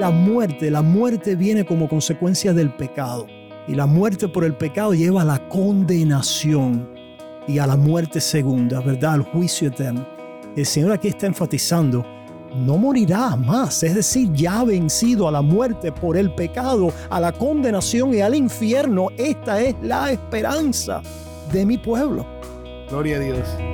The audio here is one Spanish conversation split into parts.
La muerte, la muerte viene como consecuencia del pecado. Y la muerte por el pecado lleva a la condenación y a la muerte segunda, ¿verdad? Al juicio eterno. El Señor aquí está enfatizando, no morirá más, es decir, ya ha vencido a la muerte por el pecado, a la condenación y al infierno. Esta es la esperanza de mi pueblo. Gloria a Dios.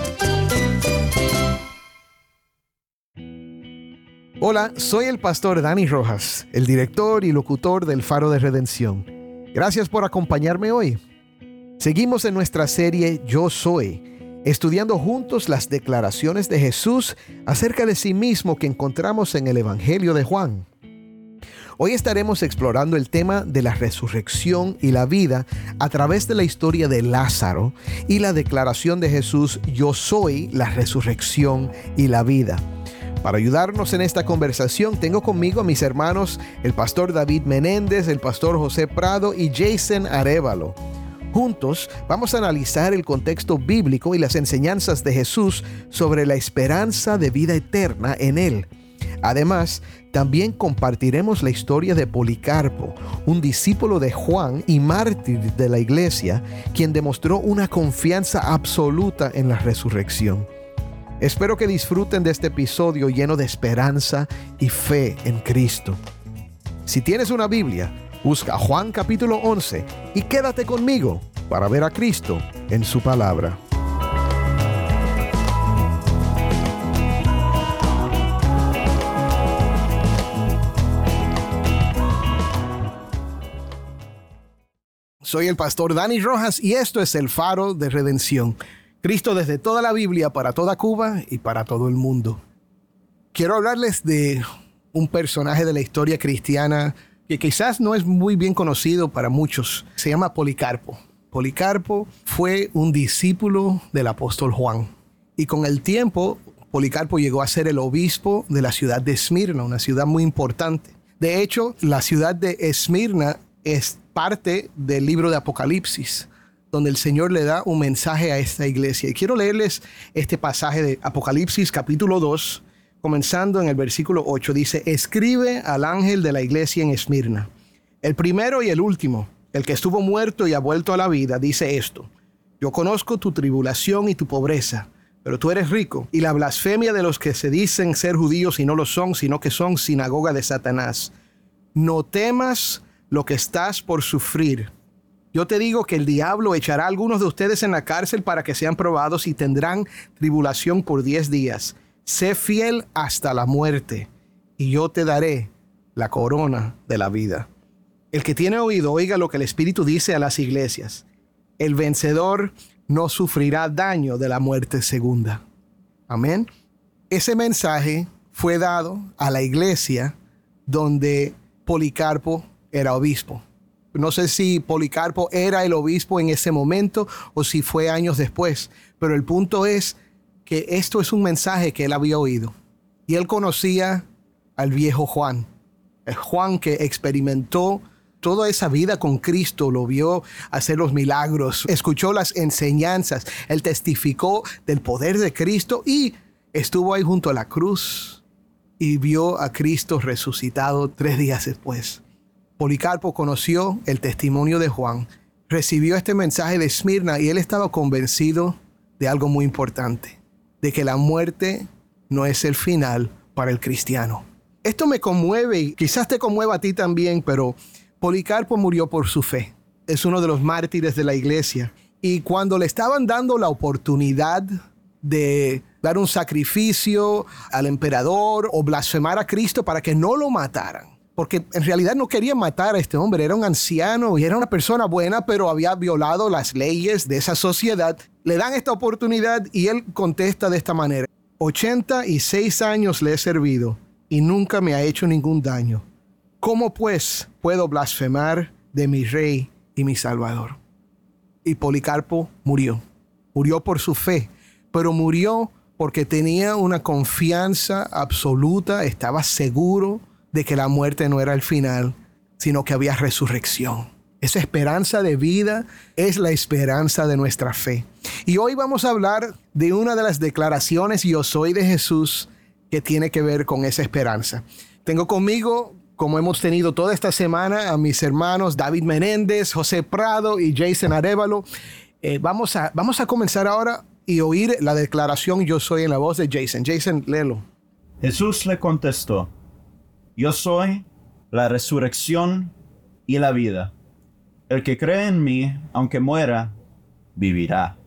Hola, soy el pastor Dani Rojas, el director y locutor del Faro de Redención. Gracias por acompañarme hoy. Seguimos en nuestra serie Yo Soy, estudiando juntos las declaraciones de Jesús acerca de sí mismo que encontramos en el Evangelio de Juan. Hoy estaremos explorando el tema de la resurrección y la vida a través de la historia de Lázaro y la declaración de Jesús Yo soy la resurrección y la vida. Para ayudarnos en esta conversación tengo conmigo a mis hermanos el pastor David Menéndez, el pastor José Prado y Jason Arevalo. Juntos vamos a analizar el contexto bíblico y las enseñanzas de Jesús sobre la esperanza de vida eterna en Él. Además, también compartiremos la historia de Policarpo, un discípulo de Juan y mártir de la iglesia, quien demostró una confianza absoluta en la resurrección. Espero que disfruten de este episodio lleno de esperanza y fe en Cristo. Si tienes una Biblia, busca Juan capítulo 11 y quédate conmigo para ver a Cristo en su palabra. Soy el pastor Dani Rojas y esto es el faro de redención. Cristo desde toda la Biblia, para toda Cuba y para todo el mundo. Quiero hablarles de un personaje de la historia cristiana que quizás no es muy bien conocido para muchos. Se llama Policarpo. Policarpo fue un discípulo del apóstol Juan. Y con el tiempo, Policarpo llegó a ser el obispo de la ciudad de Esmirna, una ciudad muy importante. De hecho, la ciudad de Esmirna es parte del libro de Apocalipsis donde el Señor le da un mensaje a esta iglesia. Y quiero leerles este pasaje de Apocalipsis capítulo 2, comenzando en el versículo 8. Dice, escribe al ángel de la iglesia en Esmirna, el primero y el último, el que estuvo muerto y ha vuelto a la vida, dice esto. Yo conozco tu tribulación y tu pobreza, pero tú eres rico, y la blasfemia de los que se dicen ser judíos y no lo son, sino que son sinagoga de Satanás. No temas lo que estás por sufrir yo te digo que el diablo echará a algunos de ustedes en la cárcel para que sean probados y tendrán tribulación por diez días. Sé fiel hasta la muerte y yo te daré la corona de la vida. El que tiene oído, oiga lo que el Espíritu dice a las iglesias. El vencedor no sufrirá daño de la muerte segunda. Amén. Ese mensaje fue dado a la iglesia donde Policarpo era obispo. No sé si Policarpo era el obispo en ese momento o si fue años después, pero el punto es que esto es un mensaje que él había oído. Y él conocía al viejo Juan, el Juan que experimentó toda esa vida con Cristo, lo vio hacer los milagros, escuchó las enseñanzas, él testificó del poder de Cristo y estuvo ahí junto a la cruz y vio a Cristo resucitado tres días después. Policarpo conoció el testimonio de Juan, recibió este mensaje de Esmirna y él estaba convencido de algo muy importante, de que la muerte no es el final para el cristiano. Esto me conmueve y quizás te conmueva a ti también, pero Policarpo murió por su fe. Es uno de los mártires de la iglesia. Y cuando le estaban dando la oportunidad de dar un sacrificio al emperador o blasfemar a Cristo para que no lo mataran, porque en realidad no quería matar a este hombre, era un anciano y era una persona buena, pero había violado las leyes de esa sociedad. Le dan esta oportunidad y él contesta de esta manera, 86 años le he servido y nunca me ha hecho ningún daño. ¿Cómo pues puedo blasfemar de mi rey y mi salvador? Y Policarpo murió. Murió por su fe, pero murió porque tenía una confianza absoluta, estaba seguro de que la muerte no era el final, sino que había resurrección. Esa esperanza de vida es la esperanza de nuestra fe. Y hoy vamos a hablar de una de las declaraciones yo soy de Jesús que tiene que ver con esa esperanza. Tengo conmigo, como hemos tenido toda esta semana, a mis hermanos David Menéndez, José Prado y Jason Arevalo. Eh, vamos, a, vamos a comenzar ahora y oír la declaración yo soy en la voz de Jason. Jason, léelo. Jesús le contestó, yo soy la resurrección y la vida. El que cree en mí, aunque muera, vivirá.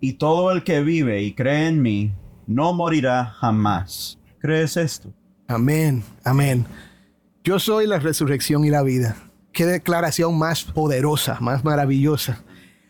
Y todo el que vive y cree en mí, no morirá jamás. ¿Crees esto? Amén, amén. Yo soy la resurrección y la vida. Qué declaración más poderosa, más maravillosa.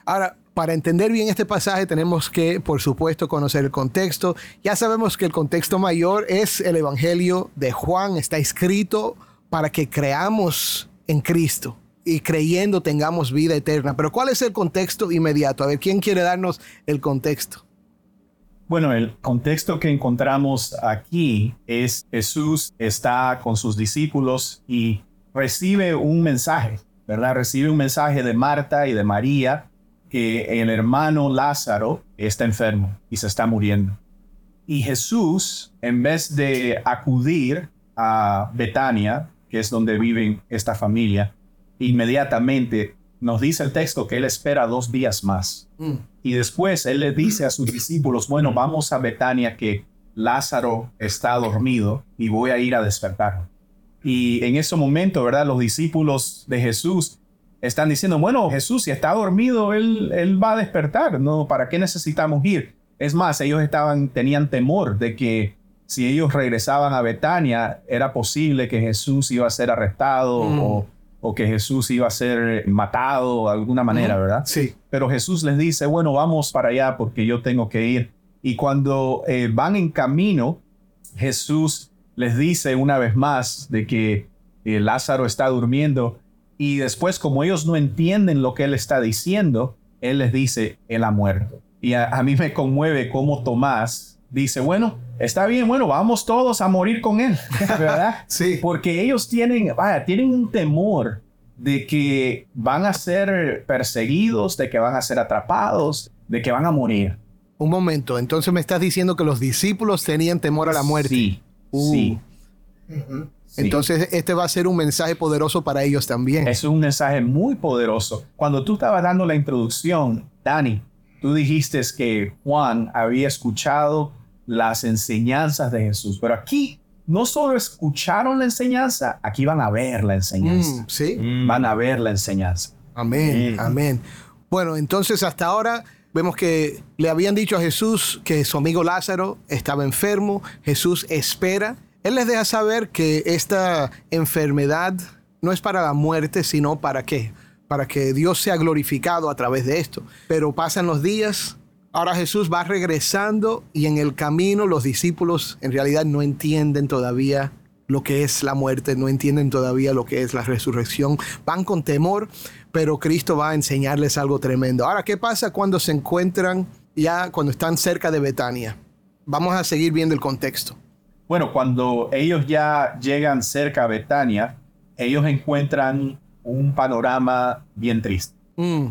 Ahora, para entender bien este pasaje tenemos que, por supuesto, conocer el contexto. Ya sabemos que el contexto mayor es el Evangelio de Juan. Está escrito para que creamos en Cristo y creyendo tengamos vida eterna. Pero ¿cuál es el contexto inmediato? A ver, ¿quién quiere darnos el contexto? Bueno, el contexto que encontramos aquí es Jesús está con sus discípulos y recibe un mensaje, ¿verdad? Recibe un mensaje de Marta y de María que el hermano Lázaro está enfermo y se está muriendo. Y Jesús, en vez de acudir a Betania, que es donde vive esta familia, inmediatamente nos dice el texto que él espera dos días más. Mm. Y después él le dice a sus discípulos, bueno, vamos a Betania que Lázaro está dormido y voy a ir a despertarlo. Y en ese momento, ¿verdad? Los discípulos de Jesús están diciendo, bueno, Jesús, si está dormido, él, él va a despertar, ¿no? ¿Para qué necesitamos ir? Es más, ellos estaban, tenían temor de que si ellos regresaban a Betania, era posible que Jesús iba a ser arrestado mm. o, o, que Jesús iba a ser matado de alguna manera, ¿verdad? Sí. Pero Jesús les dice, bueno, vamos para allá porque yo tengo que ir. Y cuando eh, van en camino, Jesús les dice una vez más de que eh, Lázaro está durmiendo y después, como ellos no entienden lo que él está diciendo, él les dice, él ha muerto. Y a, mí me conmueve cómo Tomás dice, bueno, está bien, bueno, vamos todos a morir con él, ¿verdad? sí. Porque ellos tienen, vaya, tienen un temor de que van a ser perseguidos, de que van a ser atrapados, de que van a morir. Un momento, entonces me estás diciendo que los discípulos tenían temor a la muerte. Sí, sí. Uh. Entonces, este va a ser un mensaje poderoso para ellos también. Es un mensaje muy poderoso. Cuando tú estabas dando la introducción, Dani, tú dijiste que Juan había escuchado las enseñanzas de Jesús, pero aquí no solo escucharon la enseñanza, aquí van a ver la enseñanza. Mm, sí. Mm. Van a ver la enseñanza. Amén, amén. Bueno, entonces hasta ahora vemos que le habían dicho a Jesús que su amigo Lázaro estaba enfermo. Jesús espera él les deja saber que esta enfermedad no es para la muerte, sino para qué? Para que Dios sea glorificado a través de esto. Pero pasan los días, ahora Jesús va regresando y en el camino los discípulos en realidad no entienden todavía lo que es la muerte, no entienden todavía lo que es la resurrección, van con temor, pero Cristo va a enseñarles algo tremendo. Ahora, ¿qué pasa cuando se encuentran ya, cuando están cerca de Betania? Vamos a seguir viendo el contexto. Bueno, cuando ellos ya llegan cerca a Betania, ellos encuentran un panorama bien triste. Mm.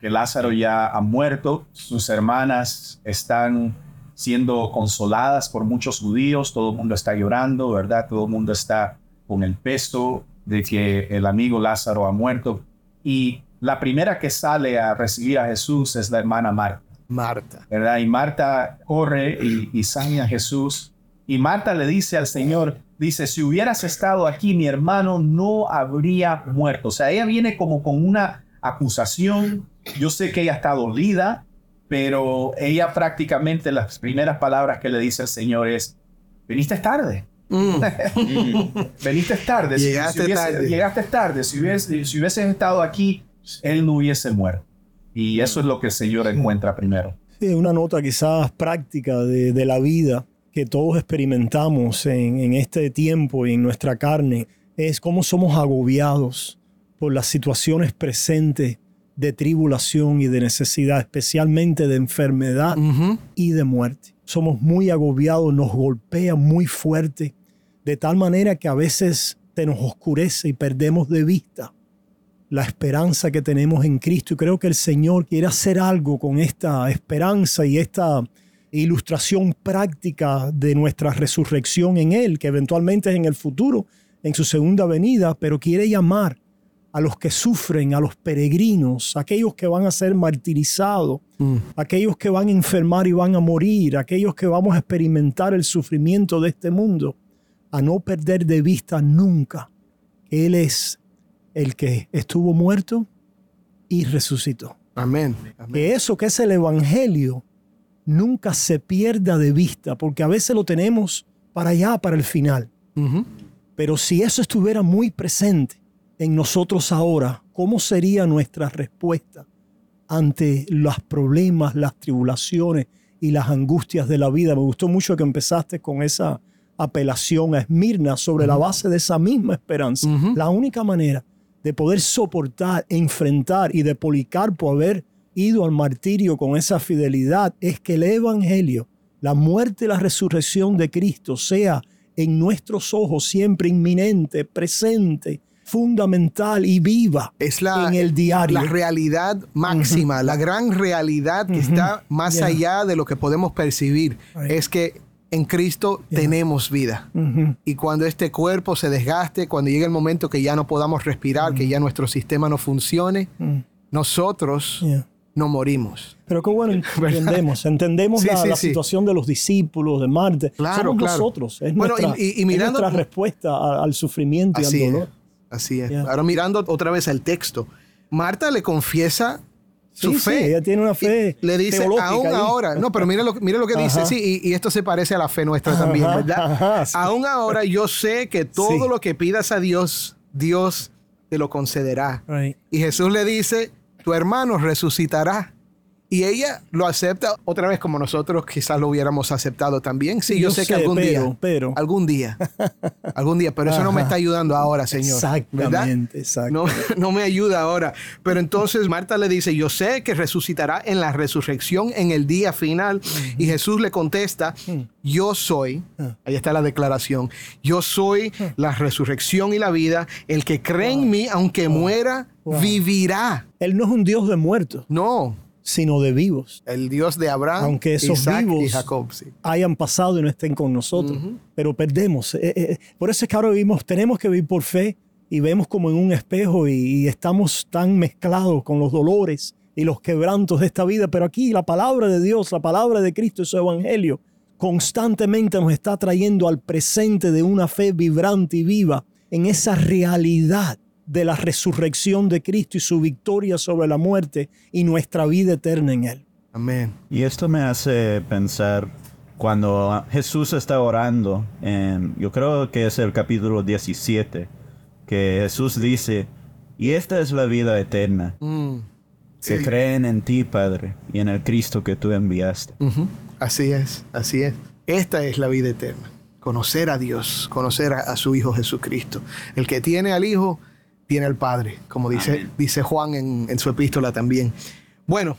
Que Lázaro ya ha muerto, sus hermanas están siendo consoladas por muchos judíos, todo el mundo está llorando, ¿verdad? Todo el mundo está con el peso de que el amigo Lázaro ha muerto. Y la primera que sale a recibir a Jesús es la hermana Marta. Marta. ¿Verdad? Y Marta corre y, y a Jesús y Marta le dice al Señor, dice, si hubieras estado aquí, mi hermano no habría muerto. O sea, ella viene como con una acusación. Yo sé que ella está dolida, pero ella prácticamente las primeras palabras que le dice al Señor es, viniste tarde. Veniste tarde. Si- Llegaste si hubiese- tarde. Llegaste tarde. Si hubiese- si hubieses estado aquí, él no hubiese muerto. Y eso es lo que el Señor encuentra primero. Sí, una nota quizás práctica de, de la vida que todos experimentamos en, en este tiempo y en nuestra carne es cómo somos agobiados por las situaciones presentes de tribulación y de necesidad, especialmente de enfermedad y de muerte. Somos muy agobiados, nos golpea muy fuerte, de tal manera que a veces se nos oscurece y perdemos de vista la esperanza que tenemos en Cristo. Y creo que el Señor quiere hacer algo con esta esperanza y esta ilustración práctica de nuestra resurrección en Él, que eventualmente es en el futuro, en su segunda venida, pero quiere llamar a los que sufren, a los peregrinos, a aquellos que van a ser martirizados, aquellos que van a enfermar y van a morir, aquellos que vamos a experimentar el sufrimiento de este mundo, a no perder de vista nunca que Él es el que estuvo muerto y resucitó. Amén. Que eso que es el Evangelio nunca se pierda de vista, porque a veces lo tenemos para allá, para el final. Pero si eso estuviera muy presente en nosotros ahora, ¿cómo sería nuestra respuesta ante los problemas, las tribulaciones y las angustias de la vida? Me gustó mucho que empezaste con esa apelación a Esmirna sobre la base de esa misma esperanza. La única manera de poder soportar, enfrentar y de Policarpo haber ido al martirio con esa fidelidad es que el Evangelio, la muerte y la resurrección de Cristo sea en nuestros ojos siempre inminente, presente, fundamental y viva Es la, en el diario. la realidad máxima, la gran realidad que está más Yeah. allá de lo que podemos percibir. Right. Es que en Cristo tenemos vida. Y cuando este cuerpo se desgaste, cuando llegue el momento que ya no podamos respirar, que ya nuestro sistema no funcione, nosotros Yeah. No morimos. Pero qué bueno, entendemos, entendemos Sí, la, sí, la sí. situación de los discípulos de Marte. Claro, Somos claro. nosotros, es, Bueno, nuestra, y- y- y es mirando- nuestra respuesta a- al sufrimiento y Así al es. dolor. Así es. Yeah. Ahora mirando otra vez el texto, Marta le confiesa su Sí, sí, fe. ella tiene una fe Y le dice, aún ahí". ahora, no, pero mira lo, mira lo que dice, sí, y, y esto se parece a la fe nuestra también, ¿verdad? ajá. Aún ahora yo sé que todo lo que pidas a Dios, Dios te lo concederá. Right. Y Jesús le dice, tu hermano resucitará. Y ella lo acepta otra vez como nosotros quizás lo hubiéramos aceptado también. Sí, yo, Yo sé, que algún pero- día, pero. algún día, algún día, pero eso no me está ayudando ahora, Señor. Exactamente, exacto. No, no me ayuda ahora. Pero entonces Marta le dice, yo sé que resucitará en la resurrección en el día final. Y Jesús le contesta, yo soy, ahí está la declaración, yo soy la resurrección y la vida. El que cree en mí, aunque muera, vivirá. Él no es un Dios de muertos, No, sino de vivos. el Dios de Abraham, Aunque esos Isaac y vivos Jacob. sí. hayan pasado y no estén con nosotros, pero perdemos. Eh, eh, por eso es que ahora vivimos, tenemos que vivir por fe y vemos como en un espejo y, y estamos tan mezclados con los dolores y los quebrantos de esta vida, pero aquí la palabra de Dios, la palabra de Cristo y su evangelio constantemente nos está trayendo al presente de una fe vibrante y viva en esa realidad de la resurrección de Cristo y su victoria sobre la muerte y nuestra vida eterna en Él. Amén. Y esto me hace pensar cuando Jesús está orando, en, yo creo que es el capítulo 17, que Jesús dice, y esta es la vida eterna, Mm, que sí. creen en ti, Padre, y en el Cristo que tú enviaste. Ujú. Así es, así es. Esta es la vida eterna. Conocer a Dios, conocer a, a su Hijo Jesucristo. El que tiene al Hijo, tiene al Padre, como dice, dice Juan en, en su epístola también. Bueno,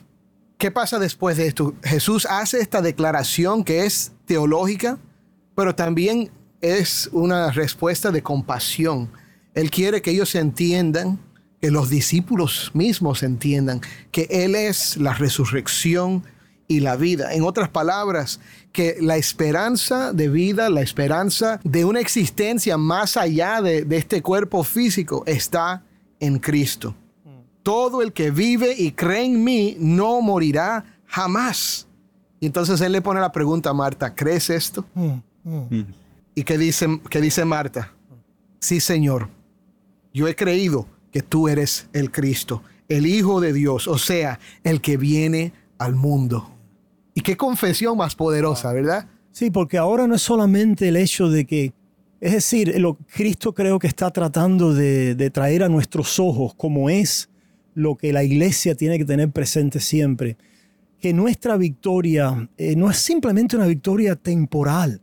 ¿qué pasa después de esto? Jesús hace esta declaración que es teológica, pero también es una respuesta de compasión. Él quiere que ellos entiendan, que los discípulos mismos entiendan que Él es la resurrección y la vida. En otras palabras, que la esperanza de vida, la esperanza de una existencia más allá de, de este cuerpo físico está en Cristo. Todo el que vive y cree en mí no morirá jamás. Y entonces él le pone la pregunta a Marta, ¿crees esto? ¿Y qué dice, qué dice Marta? Sí, Señor, yo he creído que tú eres el Cristo, el Hijo de Dios, o sea, el que viene al mundo. Y qué confesión más poderosa, ¿verdad? Sí, porque ahora no es solamente el hecho de que Es decir, lo Cristo creo que está tratando de, de traer a nuestros ojos como es lo que la iglesia tiene que tener presente siempre, que nuestra victoria eh, no es simplemente una victoria temporal.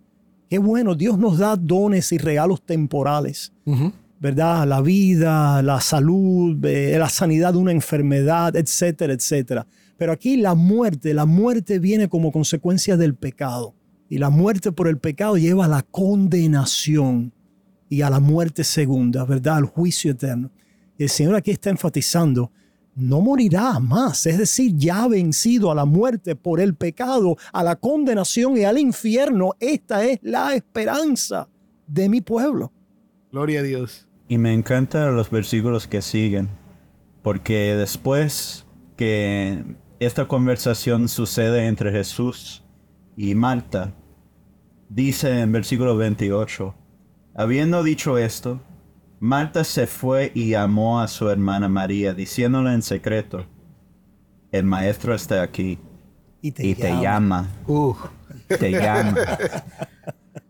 Qué bueno, Dios nos da dones y regalos temporales, ¿verdad? La vida, la salud, eh, la sanidad de una enfermedad, etcétera, etcétera. Pero aquí la muerte, la muerte viene como consecuencia del pecado. Y la muerte por el pecado lleva a la condenación y a la muerte segunda, ¿verdad? Al juicio eterno. Y el Señor aquí está enfatizando, no morirá más, es decir, ya ha vencido a la muerte por el pecado, a la condenación y al infierno. Esta es la esperanza de mi pueblo. Gloria a Dios. Y me encantan los versículos que siguen, porque después que esta conversación sucede entre Jesús y Marta, dice en versículo 28, habiendo dicho esto, Marta se fue y llamó a su hermana María, diciéndole en secreto, el maestro está aquí y te llama. Te llama.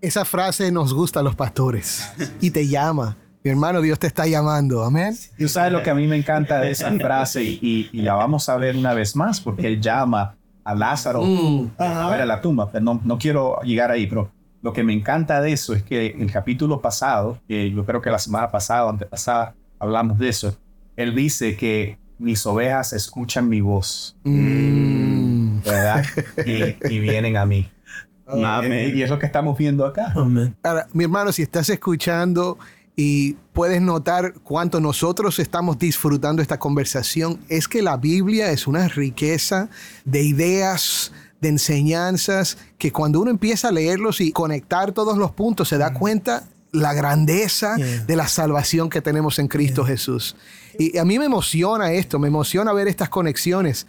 Esa frase nos gusta a los pastores. Y te llama. Mi hermano, Dios te está llamando. Amén. Y sabes lo que a mí me encanta de esa frase y, la vamos a ver una vez más porque él llama a Lázaro mm. a ver a la tumba. Pero no, no quiero llegar ahí, pero lo que me encanta de eso es que el capítulo pasado, que yo creo que la semana pasada, antepasada, hablamos de eso, él dice que mis ovejas escuchan mi voz, mm. ¿verdad? Y, vienen a mí. Y es lo que estamos viendo acá. Ahora, mi hermano, si estás escuchando y puedes notar cuánto nosotros estamos disfrutando esta conversación, es que la Biblia es una riqueza de ideas, de enseñanzas, que cuando uno empieza a leerlos y conectar todos los puntos, se da cuenta la grandeza de la salvación que tenemos en Cristo Jesús. Y a mí me emociona esto, me emociona ver estas conexiones.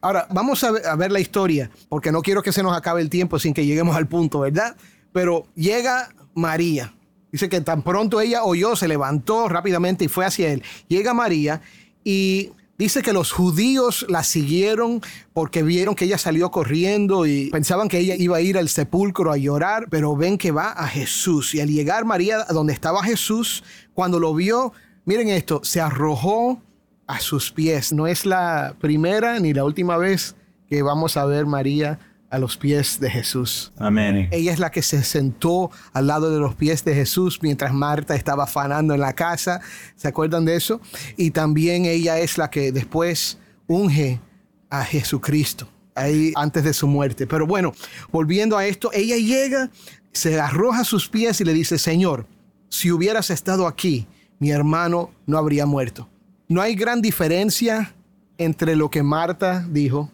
Ahora, vamos a ver, a ver, la historia, porque no quiero que se nos acabe el tiempo sin que lleguemos al punto, ¿verdad? Pero llega María. Dice que tan pronto ella oyó, se levantó rápidamente y fue hacia él. Llega María y Dice que los judíos la siguieron porque vieron que ella salió corriendo y pensaban que ella iba a ir al sepulcro a llorar, pero ven que va a Jesús. Y al llegar María a donde estaba Jesús, cuando lo vio, miren esto, se arrojó a sus pies. No es la primera ni la última vez que vamos a ver María a los pies de Jesús. Amén. Ella es la que se sentó al lado de los pies de Jesús mientras Marta estaba afanando en la casa. ¿Se acuerdan de eso? Y también ella es la que después unge a Jesucristo ahí antes de su muerte. Pero bueno, volviendo a esto, ella llega, se arroja a sus pies y le dice, Señor, si hubieras estado aquí, mi hermano no habría muerto. No hay gran diferencia entre lo que Marta dijo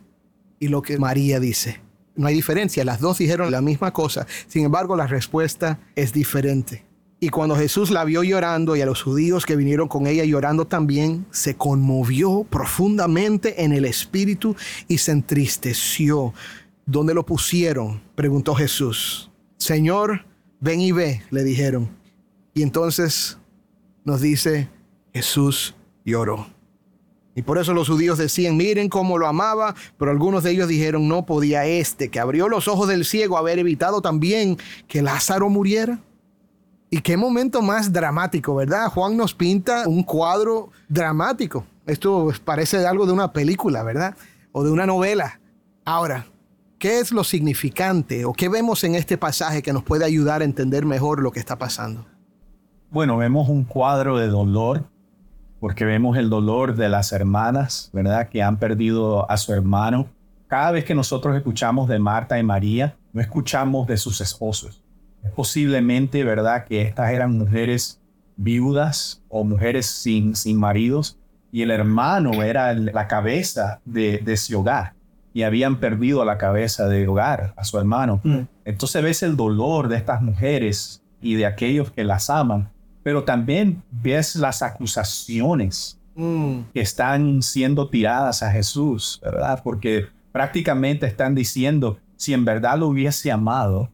y lo que María dice no hay diferencia, las dos dijeron la misma cosa, sin embargo la respuesta es diferente. Y cuando Jesús la vio llorando y a los judíos que vinieron con ella llorando también, se conmovió profundamente en el espíritu y se entristeció. ¿Dónde lo pusieron? preguntó Jesús. Señor, ven y ve, le dijeron. Y entonces nos dice, Jesús lloró. Y por eso los judíos decían, miren cómo lo amaba, pero algunos de ellos dijeron, no podía este, que abrió los ojos del ciego, haber evitado también que Lázaro muriera. Y qué momento más dramático, ¿verdad? Juan nos pinta un cuadro dramático. Esto parece algo de una película, ¿verdad? O de una novela. Ahora, ¿qué es lo significante o qué vemos en este pasaje que nos puede ayudar a entender mejor lo que está pasando? Bueno, vemos un cuadro de dolor porque vemos el dolor de las hermanas, ¿verdad? Que han perdido a su hermano. Cada vez que nosotros escuchamos de Marta y María, no escuchamos de sus esposos. Es posiblemente, ¿verdad? Que estas eran mujeres viudas o mujeres sin, sin maridos y el hermano era la cabeza de, de ese hogar y habían perdido a la cabeza de hogar, a su hermano. Mm. Entonces ves el dolor de estas mujeres y de aquellos que las aman pero también ves las acusaciones mm. que están siendo tiradas a Jesús, ¿verdad? Porque prácticamente están diciendo, si en verdad lo hubiese amado,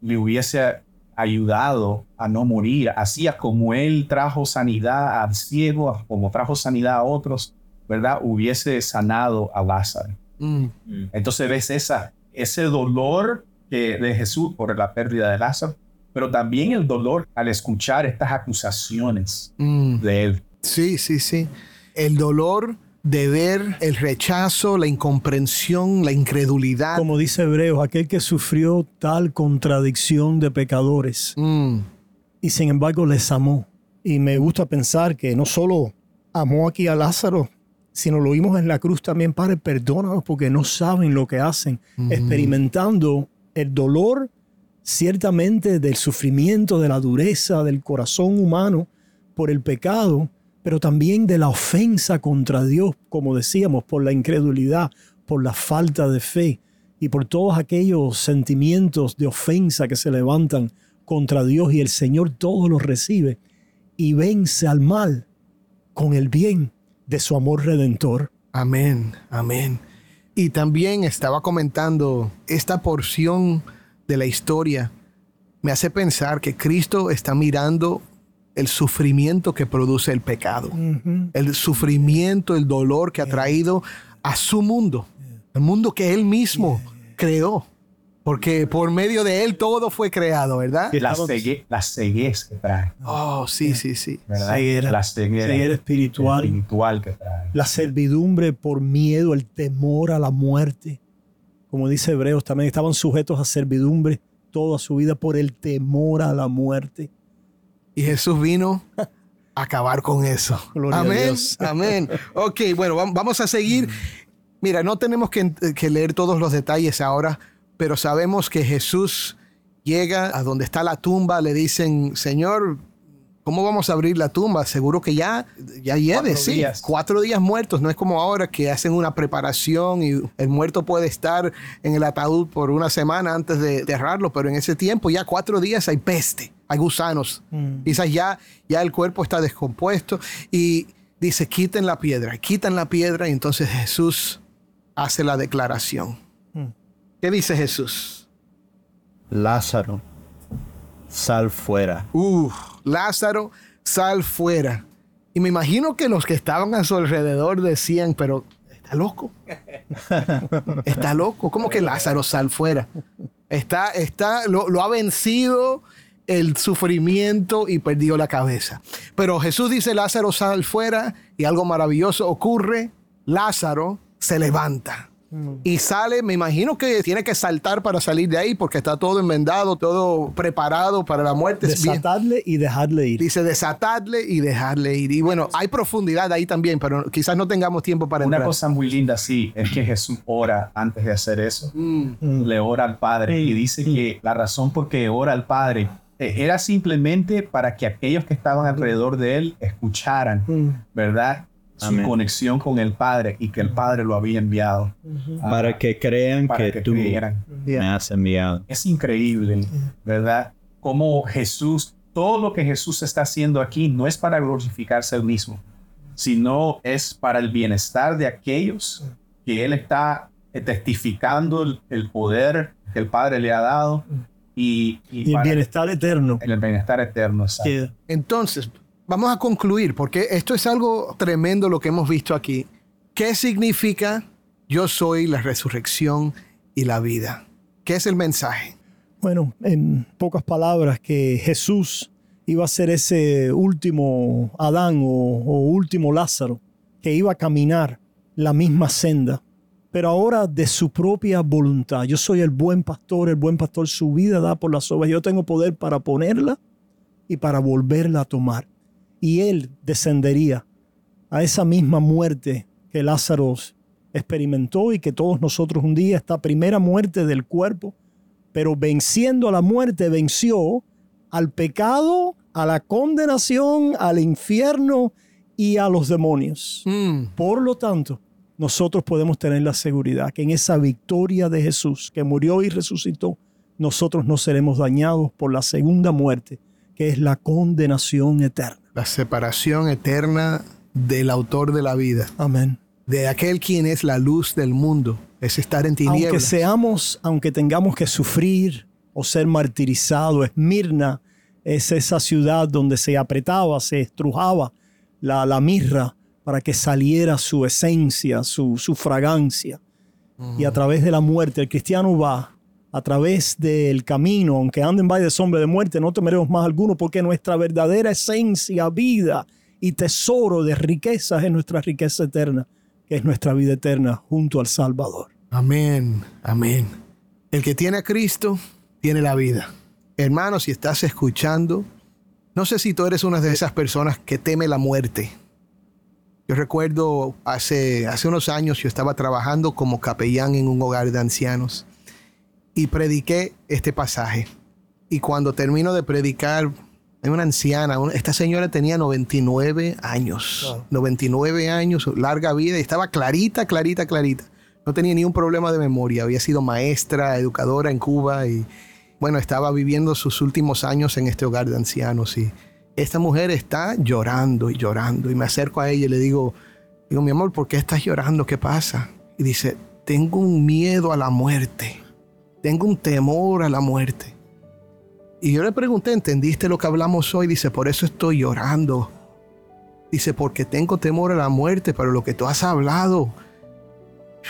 le hubiese ayudado a no morir, así como él trajo sanidad al ciego, como trajo sanidad a otros, ¿verdad? Hubiese sanado a Lázaro. Mm. Entonces ves esa, ese dolor que de Jesús por la pérdida de Lázaro, pero también el dolor al escuchar estas acusaciones Mm. de él. Sí, sí, sí. El dolor de ver el rechazo, la incomprensión, la incredulidad. Como dice Hebreos, aquel que sufrió tal contradicción de pecadores Mm. y sin embargo les amó. Y me gusta pensar que no solo amó aquí a Lázaro, sino lo vimos en la cruz también, Padre, perdónanos porque no saben lo que hacen, experimentando el dolor ciertamente del sufrimiento, de la dureza del corazón humano por el pecado, pero también de la ofensa contra Dios, como decíamos, por la incredulidad, por la falta de fe y por todos aquellos sentimientos de ofensa que se levantan contra Dios y el Señor todo los recibe y vence al mal con el bien de su amor redentor. Amén, amén. Y también estaba comentando esta porción de la historia me hace pensar que Cristo está mirando el sufrimiento que produce el pecado, el sufrimiento, el dolor que ha traído a su mundo, el mundo que él mismo creó, porque por medio de él todo fue creado, ¿verdad? La, cegue- la ceguez que trae, Oh, sí, sí, sí. ¿verdad? Ceguera. la ceguera, Ceguera espiritual. espiritual que trae. La servidumbre por miedo, el temor a la muerte. Como dice Hebreos, también estaban sujetos a servidumbre toda su vida por el temor a la muerte. Y Jesús vino a acabar con eso. Gloria a amén. Dios. Amén. Ok, bueno, vam- vamos a seguir. Mira, no tenemos que, que leer todos los detalles ahora, pero sabemos que Jesús llega a donde está la tumba, le dicen, Señor, ¿cómo vamos a abrir la tumba? Seguro que ya, ya lleve, Cuatro sí. días. Cuatro días muertos, no es como ahora que hacen una preparación y el muerto puede estar en el ataúd por una semana antes de enterrarlo, pero en ese tiempo ya cuatro días hay peste, hay gusanos. Quizás ya, ya el cuerpo está descompuesto y dice, quiten la piedra, quitan la piedra y entonces Jesús hace la declaración. ¿Qué dice Jesús? Lázaro, sal fuera. Uf, Lázaro, sal fuera. Y me imagino que los que estaban a su alrededor decían, pero está loco. Está loco. ¿Cómo que Lázaro sal fuera? Está, está, lo, lo ha vencido el sufrimiento y perdió la cabeza. Pero Jesús dice, Lázaro sal fuera y algo maravilloso ocurre. Lázaro se levanta. Y sale, me imagino que tiene que saltar para salir de ahí porque está todo enmendado, todo preparado para la muerte. Desatarle y dejarle ir. Dice desatadle y dejarle ir. Y bueno, hay profundidad ahí también, pero quizás no tengamos tiempo para Una entrar. cosa muy linda, sí, es que Jesús ora antes de hacer eso. Mm. Le ora al Padre y dice que la razón por qué ora al Padre eh, era simplemente para que aquellos que estaban alrededor de él escucharan, ¿verdad? Su conexión con el Padre y que el Padre lo había enviado. Para que crean para que, que tú creyeran. me has enviado. Es increíble, ¿verdad? Como Jesús, todo lo que Jesús está haciendo aquí no es para glorificarse él mismo, sino es para el bienestar de aquellos que él está testificando el, el poder que el Padre le ha dado y, y Y el bienestar eterno. el bienestar eterno. Entonces, vamos a concluir, porque esto es algo tremendo lo que hemos visto aquí. ¿Qué significa yo soy la resurrección y la vida? ¿Qué es el mensaje? Bueno, en pocas palabras, que Jesús iba a ser ese último Adán o, o último Lázaro, que iba a caminar la misma senda, pero ahora de su propia voluntad. Yo soy el buen pastor, el buen pastor su vida da por las ovejas. Yo tengo poder para ponerla y para volverla a tomar. Y él descendería a esa misma muerte que Lázaro experimentó y que todos nosotros un día, esta primera muerte del cuerpo, pero venciendo a la muerte, venció al pecado, a la condenación, al infierno y a los demonios. Mm, Por lo tanto, nosotros podemos tener la seguridad que en esa victoria de Jesús, que murió y resucitó, nosotros no seremos dañados por la segunda muerte, que es la condenación eterna. La separación eterna del autor de la vida, Amén. de aquel quien es la luz del mundo, es estar en Aunque tinieblas. seamos, aunque tengamos que sufrir o ser martirizados, Esmirna es esa ciudad donde se apretaba, se estrujaba la, la mirra para que saliera su esencia, su, su fragancia. Y a través de la muerte, el cristiano va a través del camino, aunque anden valle de sombra de muerte, no temeremos más alguno, porque nuestra verdadera esencia, vida y tesoro de riquezas es nuestra riqueza eterna, que es nuestra vida eterna junto al Salvador. Amén, amén. El que tiene a Cristo tiene la vida. Hermano, si estás escuchando, no sé si tú eres una de esas personas que teme la muerte. Yo recuerdo hace, hace unos años yo estaba trabajando como capellán en un hogar de ancianos y prediqué este pasaje. Y cuando termino de predicar, hay una anciana, esta señora tenía 99 años, 99 años, larga vida, y estaba clarita, clarita, clarita. No tenía ni un problema de memoria, había sido maestra, educadora en Cuba y bueno, estaba viviendo sus últimos años en este hogar de ancianos y esta mujer está llorando y llorando y me acerco a ella y le digo, digo, mi amor, ¿por qué estás llorando? ¿Qué pasa? Y dice, tengo un miedo a la muerte, tengo un temor a la muerte. Y yo le pregunté, ¿entendiste lo que hablamos hoy? Dice, por eso estoy llorando. Dice, porque tengo temor a la muerte, pero lo que tú has hablado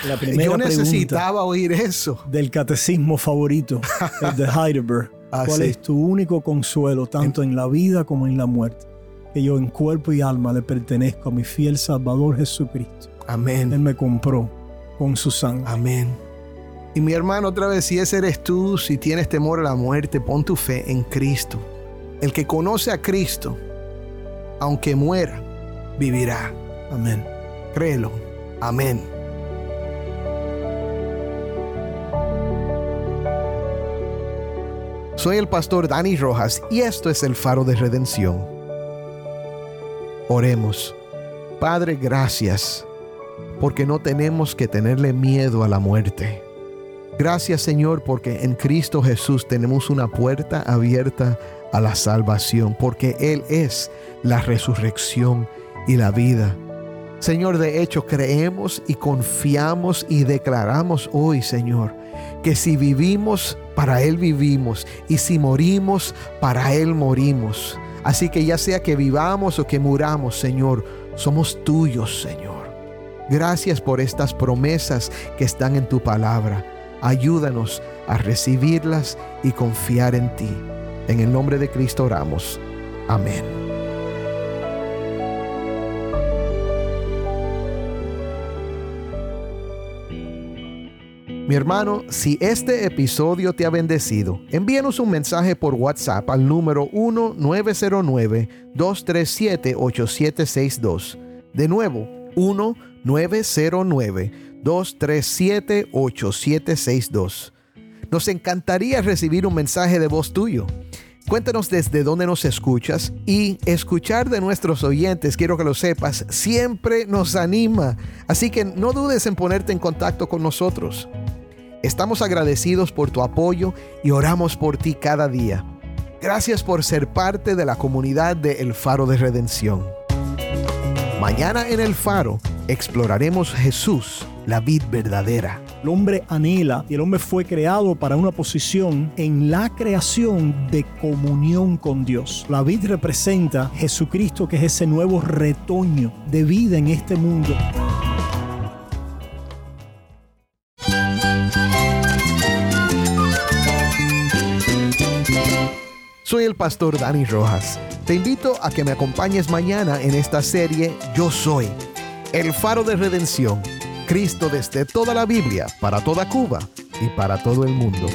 la primera Yo necesitaba oír eso. Del catecismo favorito, el de Heidelberg. Ah, ¿Cuál sí. es tu único consuelo, tanto en la vida como en la muerte? Que yo en cuerpo y alma le pertenezco a mi fiel Salvador Jesucristo. Él Amén. me compró con su sangre. Amén. Y mi hermano, otra vez, si ese eres tú, si tienes temor a la muerte, pon tu fe en Cristo. El que conoce a Cristo, aunque muera, vivirá. Amén. Créelo. Amén. Soy el pastor Dani Rojas y esto es el faro de redención. Oremos. Padre, gracias, porque no tenemos que tenerle miedo a la muerte. Gracias Señor, porque en Cristo Jesús tenemos una puerta abierta a la salvación, porque Él es la resurrección y la vida. Señor, de hecho creemos y confiamos y declaramos hoy, Señor, que si vivimos, para Él vivimos, y si morimos, para Él morimos. Así que ya sea que vivamos o que muramos, Señor, somos tuyos, Señor. Gracias por estas promesas que están en tu palabra. Ayúdanos a recibirlas y confiar en ti. En el nombre de Cristo oramos. Amén. Mi hermano, si este episodio te ha bendecido, envíanos un mensaje por WhatsApp al número 1-909-237-8762. De nuevo, 1-909-237-8762. Nos encantaría recibir un mensaje de voz tuyo. Cuéntanos desde dónde nos escuchas y escuchar de nuestros oyentes, quiero que lo sepas, siempre nos anima. Así que no dudes en ponerte en contacto con nosotros. Estamos agradecidos por tu apoyo y oramos por ti cada día. Gracias por ser parte de la comunidad de El Faro de Redención. Mañana en El Faro exploraremos Jesús, la vid verdadera. El hombre anhela y el hombre fue creado para una posición en la creación de comunión con Dios. La vid representa Jesucristo, que es ese nuevo retoño de vida en este mundo. Soy el pastor Dani Rojas. Te invito a que me acompañes mañana en esta serie Yo Soy, el faro de redención, Cristo desde toda la Biblia, para toda Cuba y para todo el mundo.